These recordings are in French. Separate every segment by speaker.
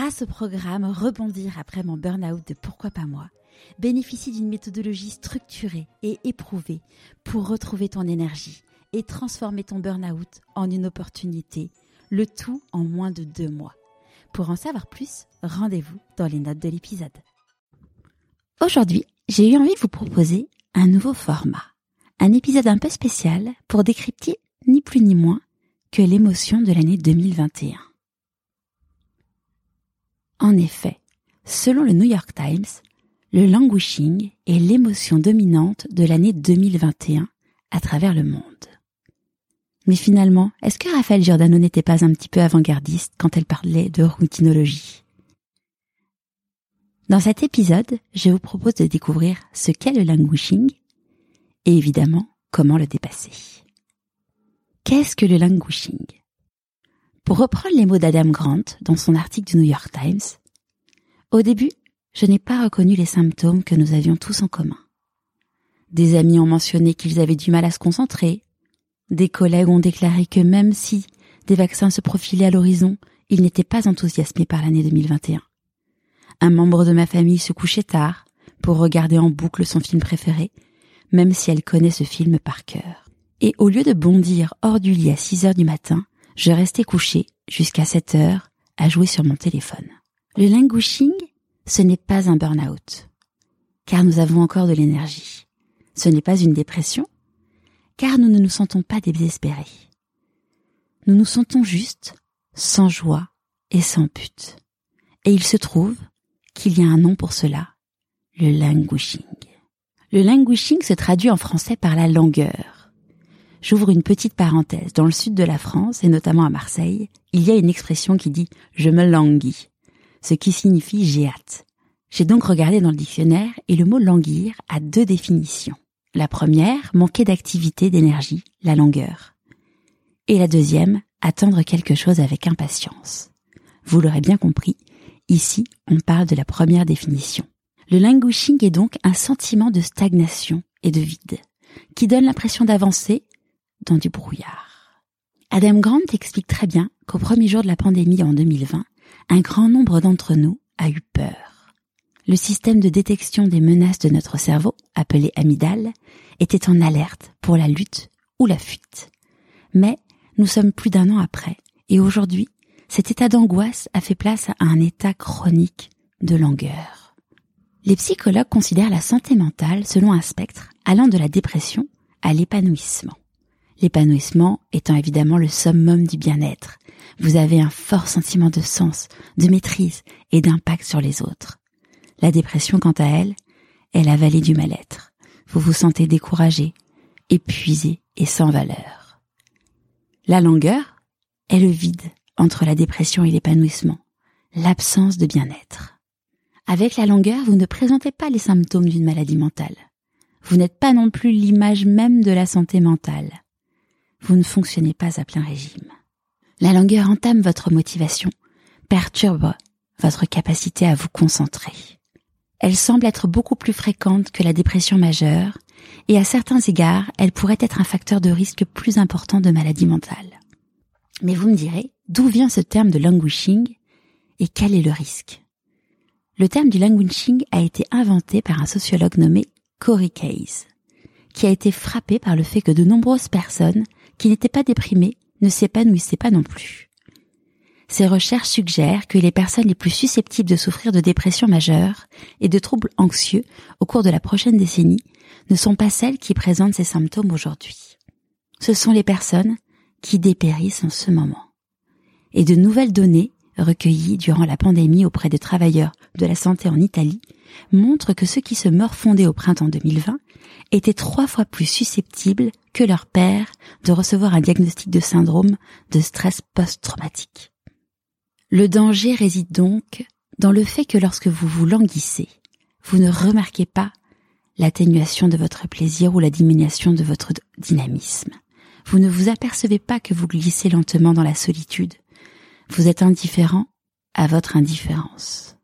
Speaker 1: grâce au programme Rebondir après mon burn-out de Pourquoi pas moi, bénéficie d'une méthodologie structurée et éprouvée pour retrouver ton énergie et transformer ton burn-out en une opportunité, le tout en moins de deux mois. Pour en savoir plus, rendez-vous dans les notes de l'épisode. Aujourd'hui, j'ai eu envie de vous proposer un nouveau format, un épisode un peu spécial pour décrypter ni plus ni moins que l'émotion de l'année 2021. En effet, selon le New York Times, le languishing est l'émotion dominante de l'année 2021 à travers le monde. Mais finalement, est-ce que Raphaël Giordano n'était pas un petit peu avant-gardiste quand elle parlait de routinologie? Dans cet épisode, je vous propose de découvrir ce qu'est le languishing et évidemment comment le dépasser. Qu'est-ce que le languishing? Pour reprendre les mots d'Adam Grant dans son article du New York Times, au début, je n'ai pas reconnu les symptômes que nous avions tous en commun. Des amis ont mentionné qu'ils avaient du mal à se concentrer. Des collègues ont déclaré que même si des vaccins se profilaient à l'horizon, ils n'étaient pas enthousiasmés par l'année 2021. Un membre de ma famille se couchait tard pour regarder en boucle son film préféré, même si elle connaît ce film par cœur. Et au lieu de bondir hors du lit à 6 heures du matin, je restais couché jusqu'à 7 heures à jouer sur mon téléphone. Le languishing, ce n'est pas un burn-out, car nous avons encore de l'énergie. Ce n'est pas une dépression, car nous ne nous sentons pas désespérés. Nous nous sentons juste, sans joie et sans but. Et il se trouve qu'il y a un nom pour cela, le languishing. Le languishing se traduit en français par la langueur. J'ouvre une petite parenthèse. Dans le sud de la France, et notamment à Marseille, il y a une expression qui dit je me languis ce qui signifie j'ai hâte. J'ai donc regardé dans le dictionnaire et le mot languir a deux définitions. La première, manquer d'activité, d'énergie, la langueur. Et la deuxième, attendre quelque chose avec impatience. Vous l'aurez bien compris, ici on parle de la première définition. Le languishing est donc un sentiment de stagnation et de vide, qui donne l'impression d'avancer dans du brouillard. Adam Grant explique très bien qu'au premier jour de la pandémie en 2020, un grand nombre d'entre nous a eu peur. Le système de détection des menaces de notre cerveau, appelé amygdale, était en alerte pour la lutte ou la fuite. Mais nous sommes plus d'un an après, et aujourd'hui, cet état d'angoisse a fait place à un état chronique de langueur. Les psychologues considèrent la santé mentale selon un spectre allant de la dépression à l'épanouissement. L'épanouissement étant évidemment le summum du bien-être, vous avez un fort sentiment de sens, de maîtrise et d'impact sur les autres. La dépression, quant à elle, est la vallée du mal-être. Vous vous sentez découragé, épuisé et sans valeur. La langueur est le vide entre la dépression et l'épanouissement, l'absence de bien-être. Avec la langueur, vous ne présentez pas les symptômes d'une maladie mentale. Vous n'êtes pas non plus l'image même de la santé mentale. Vous ne fonctionnez pas à plein régime. La langueur entame votre motivation, perturbe votre capacité à vous concentrer. Elle semble être beaucoup plus fréquente que la dépression majeure et à certains égards, elle pourrait être un facteur de risque plus important de maladie mentale. Mais vous me direz, d'où vient ce terme de languishing et quel est le risque? Le terme du languishing a été inventé par un sociologue nommé Corey Case, qui a été frappé par le fait que de nombreuses personnes qui n'étaient pas déprimées ne s'épanouissait pas non plus. Ces recherches suggèrent que les personnes les plus susceptibles de souffrir de dépression majeure et de troubles anxieux au cours de la prochaine décennie ne sont pas celles qui présentent ces symptômes aujourd'hui. Ce sont les personnes qui dépérissent en ce moment. Et de nouvelles données recueillies durant la pandémie auprès des travailleurs de la santé en Italie montrent que ceux qui se fondés au printemps 2020 étaient trois fois plus susceptibles que leur père de recevoir un diagnostic de syndrome de stress post-traumatique. Le danger réside donc dans le fait que lorsque vous vous languissez, vous ne remarquez pas l'atténuation de votre plaisir ou la diminution de votre dynamisme. Vous ne vous apercevez pas que vous glissez lentement dans la solitude. Vous êtes indifférent à votre indifférence.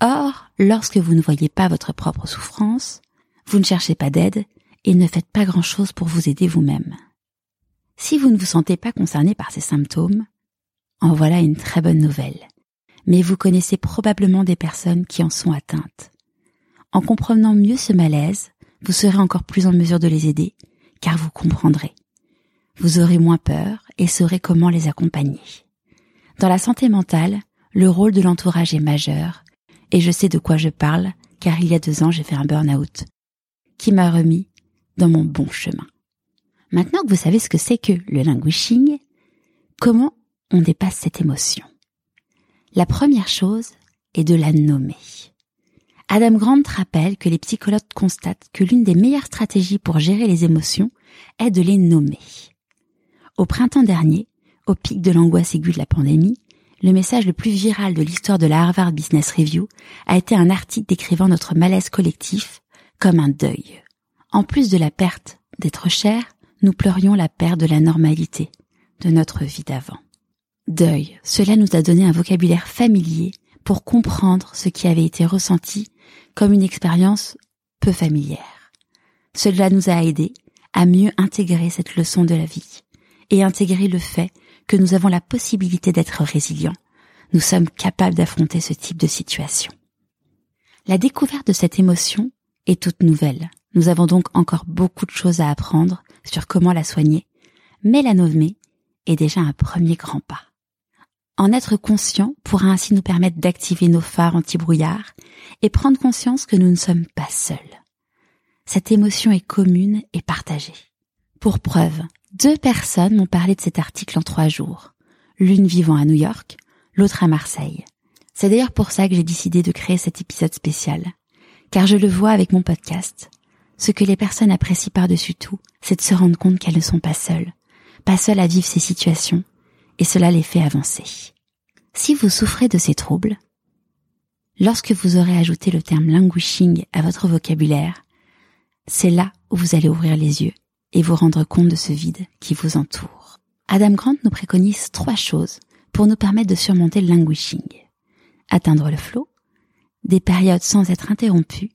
Speaker 1: Or, lorsque vous ne voyez pas votre propre souffrance, vous ne cherchez pas d'aide et ne faites pas grand-chose pour vous aider vous-même. Si vous ne vous sentez pas concerné par ces symptômes, en voilà une très bonne nouvelle. mais vous connaissez probablement des personnes qui en sont atteintes. En comprenant mieux ce malaise, vous serez encore plus en mesure de les aider, car vous comprendrez. Vous aurez moins peur et saurez comment les accompagner. Dans la santé mentale, le rôle de l'entourage est majeur, et je sais de quoi je parle, car il y a deux ans j'ai fait un burn-out, qui m'a remis dans mon bon chemin. Maintenant que vous savez ce que c'est que le languishing, comment on dépasse cette émotion? La première chose est de la nommer. Adam Grant rappelle que les psychologues constatent que l'une des meilleures stratégies pour gérer les émotions est de les nommer. Au printemps dernier, au pic de l'angoisse aiguë de la pandémie, le message le plus viral de l'histoire de la Harvard Business Review a été un article décrivant notre malaise collectif comme un deuil. En plus de la perte d'être cher, nous pleurions la perte de la normalité de notre vie d'avant. Deuil, cela nous a donné un vocabulaire familier pour comprendre ce qui avait été ressenti comme une expérience peu familière. Cela nous a aidés à mieux intégrer cette leçon de la vie et intégrer le fait que nous avons la possibilité d'être résilients. Nous sommes capables d'affronter ce type de situation. La découverte de cette émotion toute nouvelle. Nous avons donc encore beaucoup de choses à apprendre sur comment la soigner, mais la nommer est déjà un premier grand pas. En être conscient pourra ainsi nous permettre d'activer nos phares anti-brouillard et prendre conscience que nous ne sommes pas seuls. Cette émotion est commune et partagée. Pour preuve, deux personnes m'ont parlé de cet article en trois jours. L'une vivant à New York, l'autre à Marseille. C'est d'ailleurs pour ça que j'ai décidé de créer cet épisode spécial. Car je le vois avec mon podcast. Ce que les personnes apprécient par-dessus tout, c'est de se rendre compte qu'elles ne sont pas seules. Pas seules à vivre ces situations, et cela les fait avancer. Si vous souffrez de ces troubles, lorsque vous aurez ajouté le terme languishing à votre vocabulaire, c'est là où vous allez ouvrir les yeux et vous rendre compte de ce vide qui vous entoure. Adam Grant nous préconise trois choses pour nous permettre de surmonter le languishing. Atteindre le flot, des périodes sans être interrompues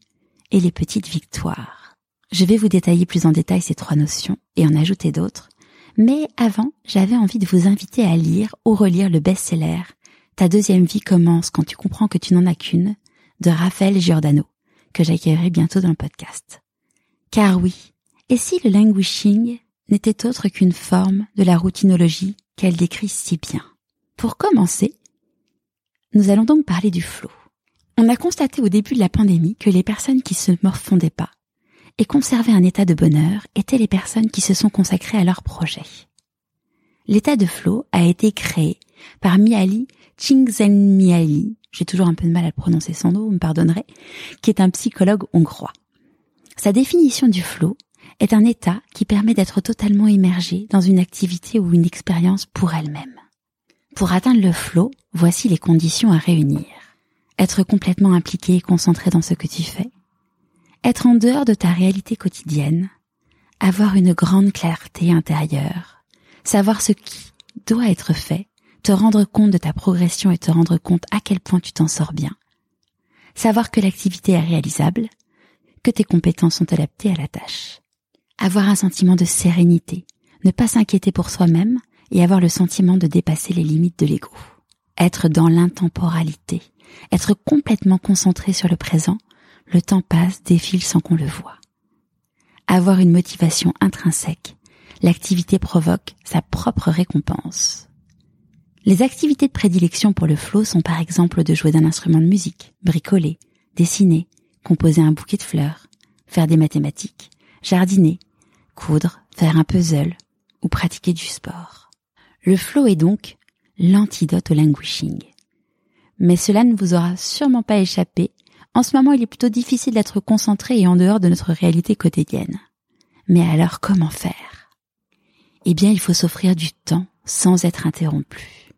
Speaker 1: et les petites victoires. Je vais vous détailler plus en détail ces trois notions et en ajouter d'autres mais avant, j'avais envie de vous inviter à lire ou relire le best-seller Ta deuxième vie commence quand tu comprends que tu n'en as qu'une de Raphaël Giordano, que j'accueillerai bientôt dans le podcast. Car oui, et si le languishing n'était autre qu'une forme de la routinologie qu'elle décrit si bien? Pour commencer, nous allons donc parler du flow. On a constaté au début de la pandémie que les personnes qui se morfondaient pas et conserver un état de bonheur étaient les personnes qui se sont consacrées à leur projet. L'état de flow a été créé par Miali Csikszentmihalyi, j'ai toujours un peu de mal à prononcer son nom, vous me pardonnerez, qui est un psychologue hongrois. Sa définition du flow est un état qui permet d'être totalement immergé dans une activité ou une expérience pour elle-même. Pour atteindre le flow, voici les conditions à réunir. Être complètement impliqué et concentré dans ce que tu fais, être en dehors de ta réalité quotidienne, avoir une grande clarté intérieure, savoir ce qui doit être fait, te rendre compte de ta progression et te rendre compte à quel point tu t'en sors bien, savoir que l'activité est réalisable, que tes compétences sont adaptées à la tâche, avoir un sentiment de sérénité, ne pas s'inquiéter pour soi-même et avoir le sentiment de dépasser les limites de l'ego, être dans l'intemporalité, être complètement concentré sur le présent le temps passe, défile sans qu'on le voie. Avoir une motivation intrinsèque, l'activité provoque sa propre récompense. Les activités de prédilection pour le flow sont par exemple de jouer d'un instrument de musique, bricoler, dessiner, composer un bouquet de fleurs, faire des mathématiques, jardiner, coudre, faire un puzzle ou pratiquer du sport. Le flow est donc l'antidote au languishing. Mais cela ne vous aura sûrement pas échappé en ce moment, il est plutôt difficile d'être concentré et en dehors de notre réalité quotidienne. Mais alors, comment faire? Eh bien, il faut s'offrir du temps sans être interrompu.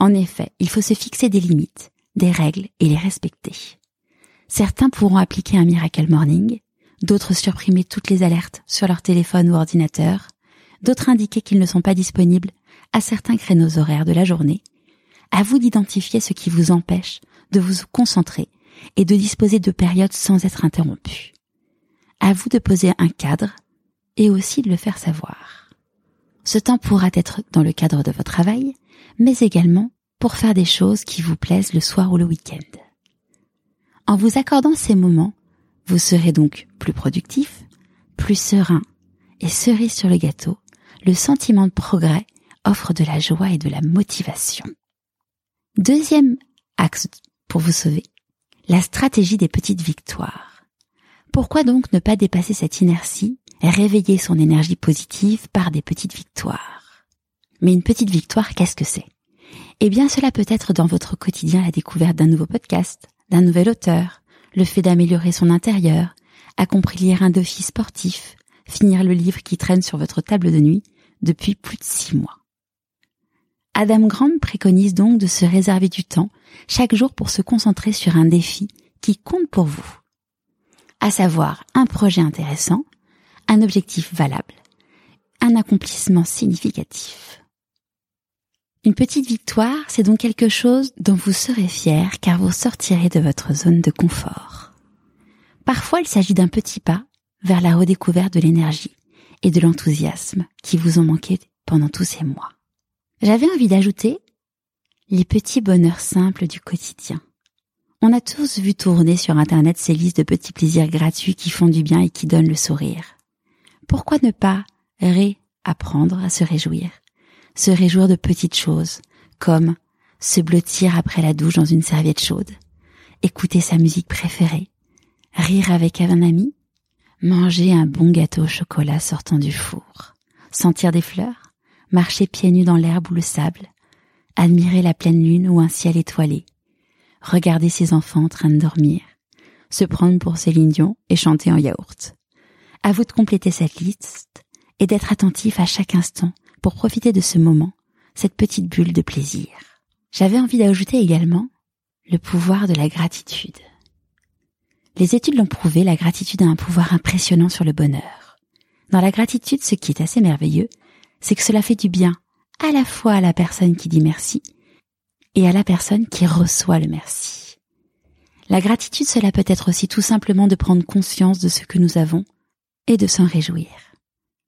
Speaker 1: En effet, il faut se fixer des limites, des règles et les respecter. Certains pourront appliquer un miracle morning, d'autres supprimer toutes les alertes sur leur téléphone ou ordinateur, d'autres indiquer qu'ils ne sont pas disponibles à certains créneaux horaires de la journée. À vous d'identifier ce qui vous empêche de vous concentrer et de disposer de périodes sans être interrompu. À vous de poser un cadre et aussi de le faire savoir. Ce temps pourra être dans le cadre de votre travail, mais également pour faire des choses qui vous plaisent le soir ou le week-end. En vous accordant ces moments, vous serez donc plus productif, plus serein et cerise sur le gâteau, le sentiment de progrès offre de la joie et de la motivation. Deuxième axe pour vous sauver, la stratégie des petites victoires. Pourquoi donc ne pas dépasser cette inertie et réveiller son énergie positive par des petites victoires? Mais une petite victoire, qu'est-ce que c'est? Eh bien, cela peut être dans votre quotidien la découverte d'un nouveau podcast, d'un nouvel auteur, le fait d'améliorer son intérieur, accomplir un défi sportif, finir le livre qui traîne sur votre table de nuit depuis plus de six mois. Adam Grant préconise donc de se réserver du temps chaque jour pour se concentrer sur un défi qui compte pour vous. À savoir un projet intéressant, un objectif valable, un accomplissement significatif. Une petite victoire, c'est donc quelque chose dont vous serez fier car vous sortirez de votre zone de confort. Parfois, il s'agit d'un petit pas vers la redécouverte de l'énergie et de l'enthousiasme qui vous ont manqué pendant tous ces mois. J'avais envie d'ajouter les petits bonheurs simples du quotidien. On a tous vu tourner sur Internet ces listes de petits plaisirs gratuits qui font du bien et qui donnent le sourire. Pourquoi ne pas réapprendre à se réjouir? Se réjouir de petites choses, comme se blottir après la douche dans une serviette chaude, écouter sa musique préférée, rire avec un ami, manger un bon gâteau au chocolat sortant du four, sentir des fleurs, marcher pieds nus dans l'herbe ou le sable, admirer la pleine lune ou un ciel étoilé, regarder ses enfants en train de dormir, se prendre pour Céline Dion et chanter en yaourt. À vous de compléter cette liste et d'être attentif à chaque instant pour profiter de ce moment, cette petite bulle de plaisir. J'avais envie d'ajouter également le pouvoir de la gratitude. Les études l'ont prouvé, la gratitude a un pouvoir impressionnant sur le bonheur. Dans la gratitude, ce qui est assez merveilleux, c'est que cela fait du bien à la fois à la personne qui dit merci et à la personne qui reçoit le merci. La gratitude, cela peut être aussi tout simplement de prendre conscience de ce que nous avons et de s'en réjouir.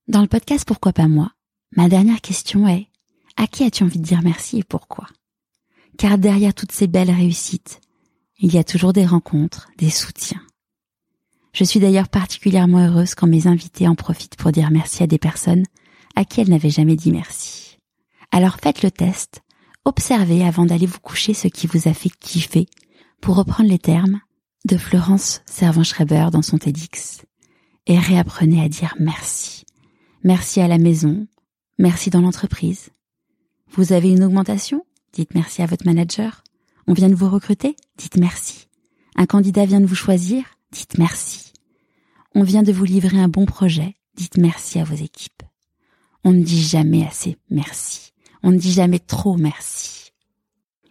Speaker 1: Dans le podcast Pourquoi pas moi, ma dernière question est à qui as-tu envie de dire merci et pourquoi? Car derrière toutes ces belles réussites, il y a toujours des rencontres, des soutiens. Je suis d'ailleurs particulièrement heureuse quand mes invités en profitent pour dire merci à des personnes à qui elle n'avait jamais dit merci. Alors faites le test, observez avant d'aller vous coucher ce qui vous a fait kiffer, pour reprendre les termes de Florence Servan-Schreiber dans son TEDx, et réapprenez à dire merci. Merci à la maison, merci dans l'entreprise. Vous avez une augmentation? Dites merci à votre manager. On vient de vous recruter? Dites merci. Un candidat vient de vous choisir? Dites merci. On vient de vous livrer un bon projet? Dites merci à vos équipes. On ne dit jamais assez merci. On ne dit jamais trop merci.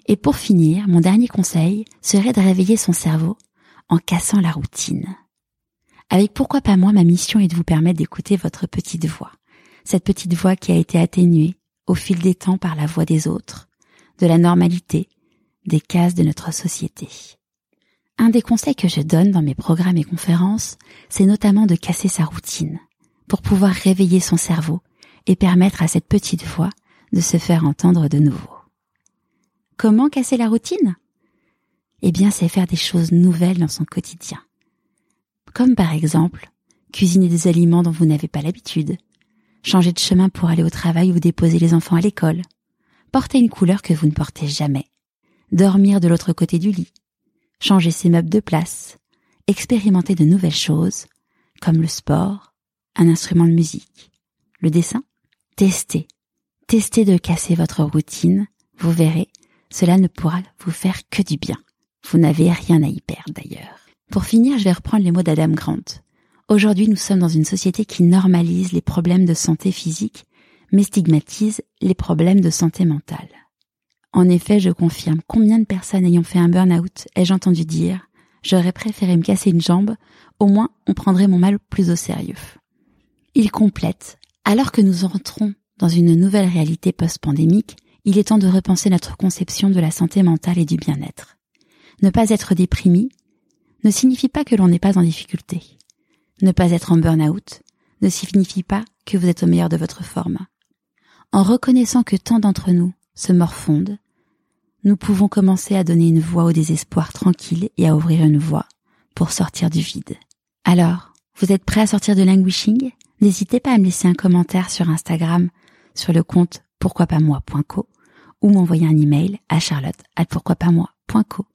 Speaker 1: Et pour finir, mon dernier conseil serait de réveiller son cerveau en cassant la routine. Avec pourquoi pas moi, ma mission est de vous permettre d'écouter votre petite voix. Cette petite voix qui a été atténuée au fil des temps par la voix des autres, de la normalité, des cases de notre société. Un des conseils que je donne dans mes programmes et conférences, c'est notamment de casser sa routine pour pouvoir réveiller son cerveau et permettre à cette petite voix de se faire entendre de nouveau. Comment casser la routine? Eh bien, c'est faire des choses nouvelles dans son quotidien. Comme par exemple, cuisiner des aliments dont vous n'avez pas l'habitude, changer de chemin pour aller au travail ou déposer les enfants à l'école, porter une couleur que vous ne portez jamais, dormir de l'autre côté du lit, changer ses meubles de place, expérimenter de nouvelles choses, comme le sport, un instrument de musique, le dessin, Testez. Testez de casser votre routine. Vous verrez, cela ne pourra vous faire que du bien. Vous n'avez rien à y perdre d'ailleurs. Pour finir, je vais reprendre les mots d'Adam Grant. Aujourd'hui, nous sommes dans une société qui normalise les problèmes de santé physique, mais stigmatise les problèmes de santé mentale. En effet, je confirme combien de personnes ayant fait un burn-out ai-je entendu dire j'aurais préféré me casser une jambe, au moins on prendrait mon mal plus au sérieux. Il complète alors que nous entrons dans une nouvelle réalité post-pandémique, il est temps de repenser notre conception de la santé mentale et du bien-être. Ne pas être déprimé ne signifie pas que l'on n'est pas en difficulté. Ne pas être en burn-out ne signifie pas que vous êtes au meilleur de votre forme. En reconnaissant que tant d'entre nous se morfondent, nous pouvons commencer à donner une voix au désespoir tranquille et à ouvrir une voie pour sortir du vide. Alors, vous êtes prêt à sortir de languishing? N'hésitez pas à me laisser un commentaire sur Instagram sur le compte pourquoipasmoi.co ou m'envoyer un email à charlotte@pourquoipasmoi.co.